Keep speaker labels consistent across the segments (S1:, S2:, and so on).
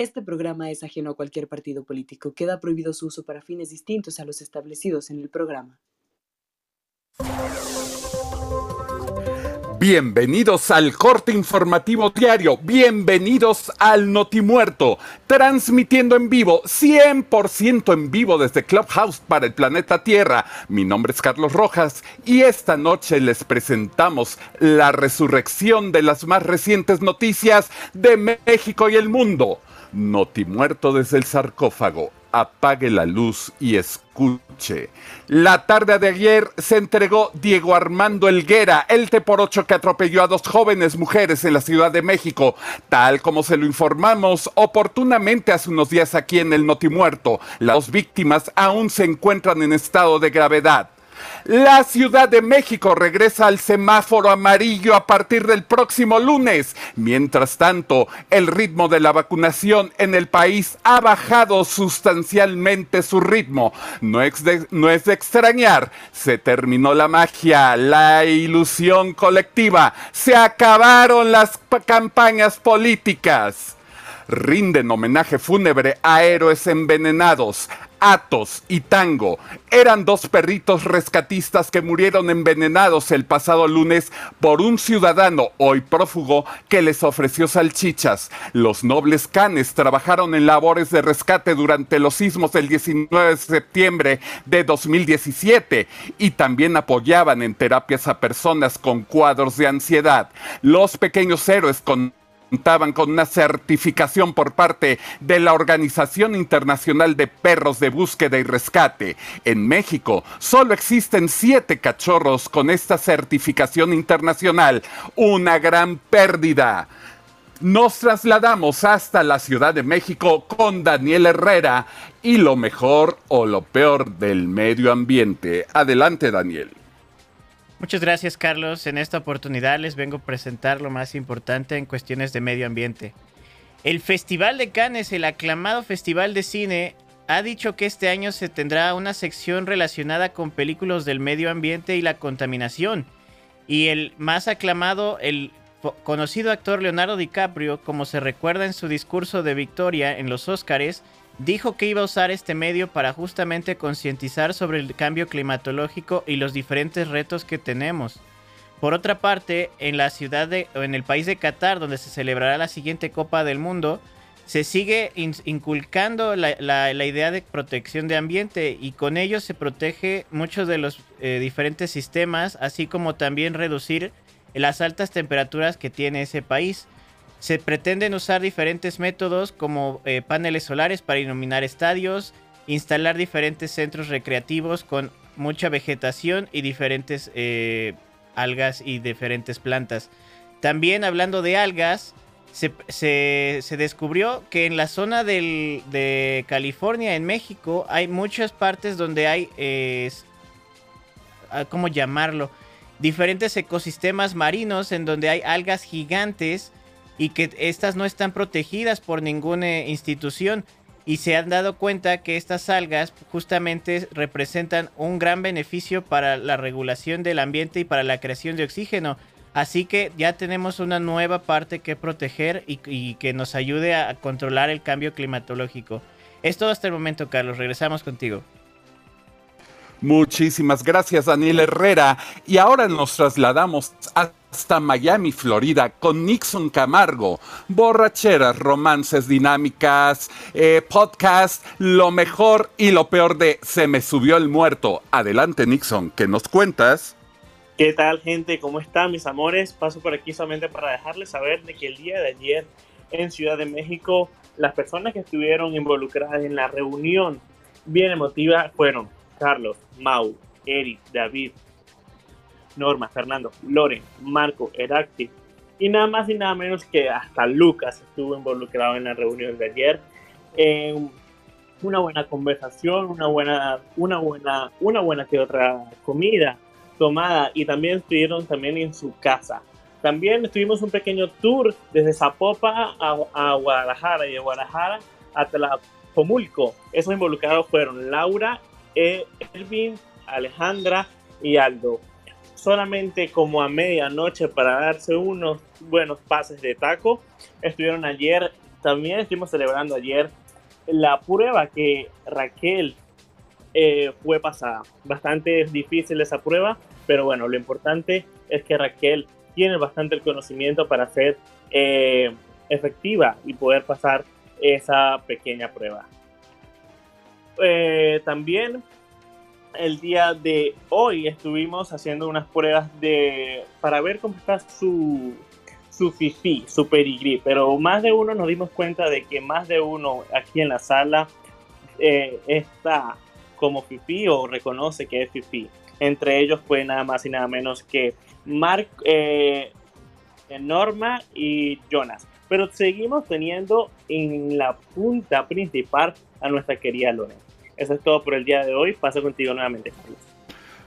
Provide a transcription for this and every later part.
S1: Este programa es ajeno a cualquier partido político. Queda prohibido su uso para fines distintos a los establecidos en el programa.
S2: Bienvenidos al corte informativo diario, bienvenidos al Notimuerto, transmitiendo en vivo, 100% en vivo desde Clubhouse para el planeta Tierra. Mi nombre es Carlos Rojas y esta noche les presentamos la resurrección de las más recientes noticias de México y el mundo. Notimuerto desde el sarcófago, apague la luz y escuche. La tarde de ayer se entregó Diego Armando Elguera, el T por 8 que atropelló a dos jóvenes mujeres en la Ciudad de México, tal como se lo informamos oportunamente hace unos días aquí en el Notimuerto. Las dos víctimas aún se encuentran en estado de gravedad. La Ciudad de México regresa al semáforo amarillo a partir del próximo lunes. Mientras tanto, el ritmo de la vacunación en el país ha bajado sustancialmente su ritmo. No es de, extrañar, se terminó la magia, la ilusión colectiva, se acabaron las campañas políticas rinden homenaje fúnebre a héroes envenenados, Atos y Tango eran dos perritos rescatistas que murieron envenenados el pasado lunes por un ciudadano hoy prófugo que les ofreció salchichas. Los nobles canes trabajaron en labores de rescate durante los sismos del 19 de septiembre de 2017 y también apoyaban en terapias a personas con cuadros de ansiedad. Los pequeños héroes con contaban con una certificación por parte de la Organización Internacional de Perros de Búsqueda y Rescate. En México solo existen siete cachorros con esta certificación internacional. Una gran pérdida. Nos trasladamos hasta la Ciudad de México con Daniel Herrera y lo mejor o lo peor del medio ambiente. Adelante, Daniel.
S3: Muchas gracias Carlos. En esta oportunidad les vengo a presentar lo más importante en cuestiones de medio ambiente. El Festival de Cannes, el aclamado festival de cine, ha dicho que este año se tendrá una sección relacionada con películas del medio ambiente y la contaminación. Y el más aclamado, el conocido actor Leonardo DiCaprio, como se recuerda en su discurso de victoria en los Óscares, dijo que iba a usar este medio para justamente concientizar sobre el cambio climatológico y los diferentes retos que tenemos. Por otra parte, en la ciudad de, en el país de Qatar, donde se celebrará la siguiente Copa del Mundo, se sigue inculcando la, idea de protección de ambiente y con ello se protege muchos de los eh, diferentes sistemas, así como también reducir las altas temperaturas que tiene ese país. Se pretenden usar diferentes métodos como eh, paneles solares para iluminar estadios, instalar diferentes centros recreativos con mucha vegetación y diferentes eh, algas y diferentes plantas. También hablando de algas, se, descubrió que en la zona de California, en México, hay muchas partes donde hay, ah, ¿cómo llamarlo? Diferentes ecosistemas marinos en donde hay algas gigantes y que estas no están protegidas por ninguna institución y se han dado cuenta que estas algas justamente representan un gran beneficio para la regulación del ambiente y para la creación de oxígeno. Así que ya tenemos una nueva parte que proteger y, y que nos ayude a controlar el cambio climatológico. Es todo hasta el momento, Carlos. Regresamos contigo.
S2: Muchísimas gracias, Daniel Herrera. Y ahora nos trasladamos hasta Miami, Florida, con Nixon Camargo. Borracheras, romances, dinámicas, eh, podcast, lo mejor y lo peor de Se me subió el muerto. Adelante, Nixon, ¿qué nos cuentas?
S4: ¿Qué tal, gente? ¿Cómo están, mis amores? Paso por aquí solamente para dejarles saber de que el día de ayer en Ciudad de México, las personas que estuvieron involucradas en la reunión bien emotiva fueron Carlos, Mau, Eric, David, Norma, Fernando, Loren, Marco, Heracti y nada más y nada menos que hasta Lucas estuvo involucrado en la reunión de ayer. una buena conversación, una buena, una buena, una buena que otra comida tomada y también estuvieron también en su casa. También estuvimos un pequeño tour desde Zapopa a, a Guadalajara y de Guadalajara hasta la Pomulco. Esos involucrados fueron Laura Elvin, Alejandra y Aldo. Solamente como a medianoche para darse unos buenos pases de taco, estuvieron ayer también estuvimos celebrando ayer la prueba que Raquel eh, fue pasada. Bastante difícil esa prueba, pero bueno, lo importante es que Raquel tiene bastante el conocimiento para ser eh, efectiva y poder pasar esa pequeña prueba. Eh, también el día de hoy estuvimos haciendo unas pruebas de para ver cómo está su su fifi, su pedigrí, pero más de uno nos dimos cuenta de que más de uno aquí en la sala eh, está como fifi o reconoce que es fifi. Entre ellos fue nada más y nada menos que Mark, eh, Norma y Jonas. Pero seguimos teniendo en la punta principal a nuestra querida Lorena. Eso es todo por el día de hoy. Paso contigo nuevamente, Carlos.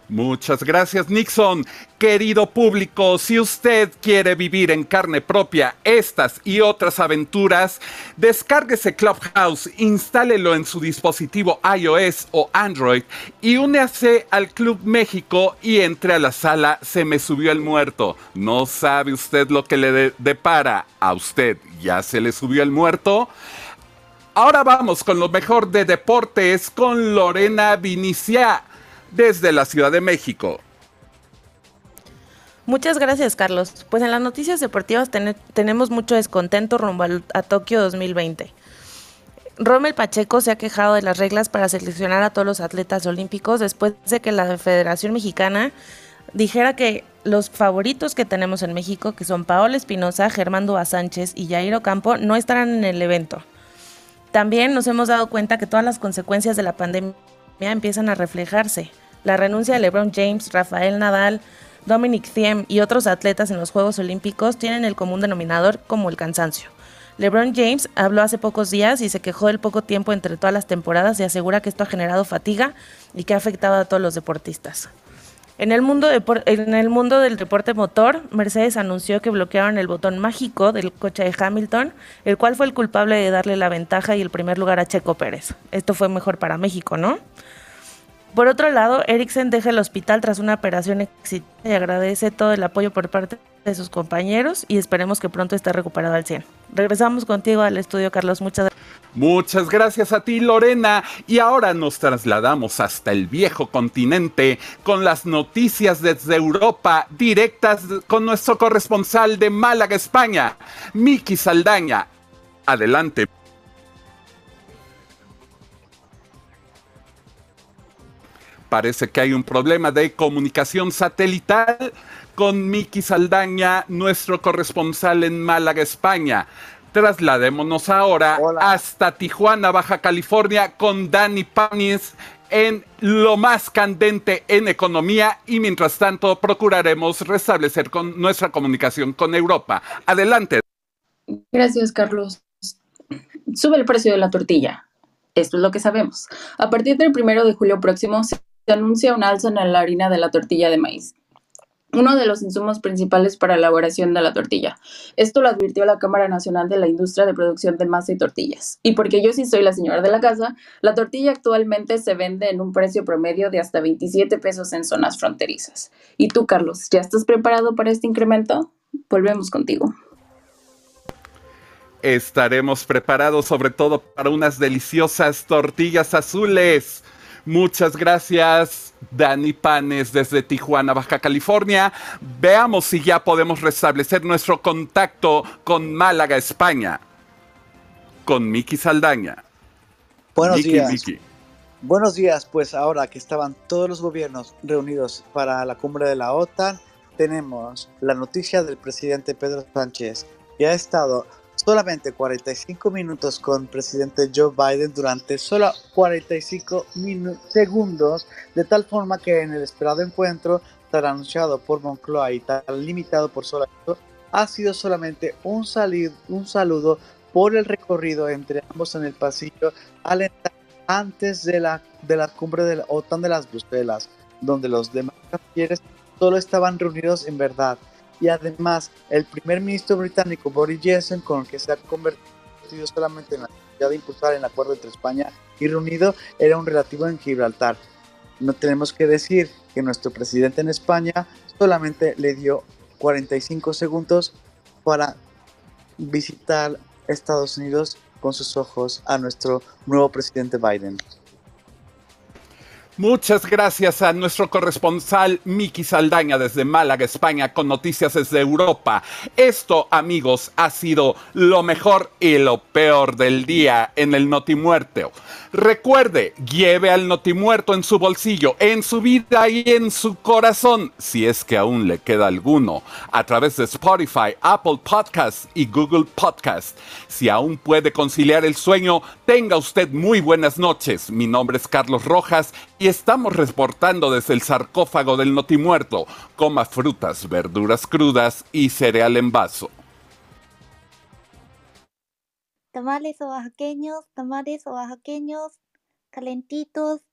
S2: Muchas gracias, Nixon. Querido público, si usted quiere vivir en carne propia estas y otras aventuras, descárguese Clubhouse, instálelo en su dispositivo iOS o Android y únase al Club México y entre a la sala Se me subió el muerto. ¿No sabe usted lo que le depara? ¿A usted ya se le subió el muerto? Ahora vamos con lo mejor de deportes con Lorena Vinicia desde la Ciudad de México.
S5: Muchas gracias, Carlos. Pues en las noticias deportivas tenemos mucho descontento rumbo a Tokio 2020. Rommel Pacheco se ha quejado de las reglas para seleccionar a todos los atletas olímpicos después de que la Federación Mexicana dijera que los favoritos que tenemos en México, que son Paola Espinosa, Germán Dúa Sánchez y Jairo Campo, no estarán en el evento. También nos hemos dado cuenta que todas las consecuencias de la pandemia empiezan a reflejarse. La renuncia de LeBron James, Rafael Nadal, Dominic Thiem y otros atletas en los Juegos Olímpicos tienen el común denominador como el cansancio. LeBron James habló hace pocos días y se quejó del poco tiempo entre todas las temporadas y asegura que esto ha generado fatiga y que ha afectado a todos los deportistas. En el, mundo del deporte motor, Mercedes anunció que bloquearon el botón mágico del coche de Hamilton, el cual fue el culpable de darle la ventaja y el primer lugar a Checo Pérez. Esto fue mejor para México, ¿no? Por otro lado, Eriksen deja el hospital tras una operación exitosa y agradece todo el apoyo por parte de sus compañeros y esperemos que pronto esté recuperado al 100. Regresamos contigo al estudio, Carlos. Muchas gracias.
S2: Muchas gracias a ti, Lorena. Y ahora nos trasladamos hasta el viejo continente con las noticias desde Europa, directas con nuestro corresponsal de Málaga, España, Miki Saldaña. Adelante. Parece que hay un problema de comunicación satelital con Miki Saldaña, nuestro corresponsal en Málaga, España. Trasladémonos ahora hasta Tijuana, Baja California, con Dani Panis en lo más candente en economía y mientras tanto procuraremos restablecer con nuestra comunicación con Europa. Adelante.
S6: Gracias, Carlos. Sube el precio de la tortilla. Esto es lo que sabemos. A partir del primero de julio próximo se se anuncia un alza en la harina de la tortilla de maíz, uno de los insumos principales para la elaboración de la tortilla. Esto lo advirtió la Cámara Nacional de la Industria de Producción de Masa y Tortillas. Y porque yo sí soy la señora de la casa, la tortilla actualmente se vende en un precio promedio de hasta 27 pesos en zonas fronterizas. ¿Y tú, Carlos, ya estás preparado para este incremento? Volvemos contigo.
S2: Estaremos preparados sobre todo para unas deliciosas tortillas azules Muchas gracias, Dani Panes, desde Tijuana, Baja California. Veamos si ya podemos restablecer nuestro contacto con Málaga, España. Con Miki Saldaña.
S7: Buenos días. Buenos días, pues ahora que estaban todos los gobiernos reunidos para la cumbre de la OTAN, tenemos la noticia del presidente Pedro Sánchez, que ha estado solamente 45 minutos con presidente Joe Biden durante solo 45 segundos, de tal forma que en el esperado encuentro, tan anunciado por Moncloa y tan limitado por solo ha sido solamente un, un saludo por el recorrido entre ambos en el pasillo antes de la, de la cumbre de la OTAN de las Bruselas, donde los demás cancilleres solo estaban reunidos en verdad y además el primer ministro británico Boris Johnson, con el que se ha convertido solamente en la necesidad de impulsar el acuerdo entre España y Reino Unido, era un relativo en Gibraltar. No tenemos que decir que nuestro presidente en España solamente le dio 45 segundos para visitar Estados Unidos con sus ojos a nuestro nuevo presidente Biden.
S2: Muchas gracias a nuestro corresponsal Miki Saldaña desde Málaga, España, con noticias desde Europa. Esto, amigos, ha sido lo mejor y lo peor del día en el Notimuerto. Recuerde, lleve al Notimuerto en su bolsillo, en su vida y en su corazón, si es que aún le queda alguno, a través de Spotify, Apple Podcasts y Google Podcasts. Si aún puede conciliar el sueño, tenga usted muy buenas noches. Mi nombre es Carlos Rojas y estamos reportando desde el sarcófago del notimuerto. Coma frutas, verduras crudas y cereal en vaso.
S8: Tamales oaxaqueños, tamales oaxaqueños, calentitos,